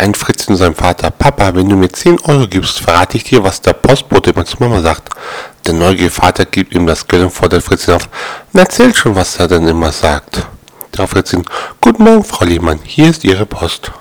kleinen Fritzchen seinem Vater, Papa, wenn du mir 10 Euro gibst, verrate ich dir, was der Postbote immer zu Mama sagt. Der neugierige Vater gibt ihm das Geld und fordert Fritzchen auf. Na, erzähl schon, was er denn immer sagt. Darauf Fritzchen, Guten Morgen, Frau Lehmann, hier ist Ihre Post.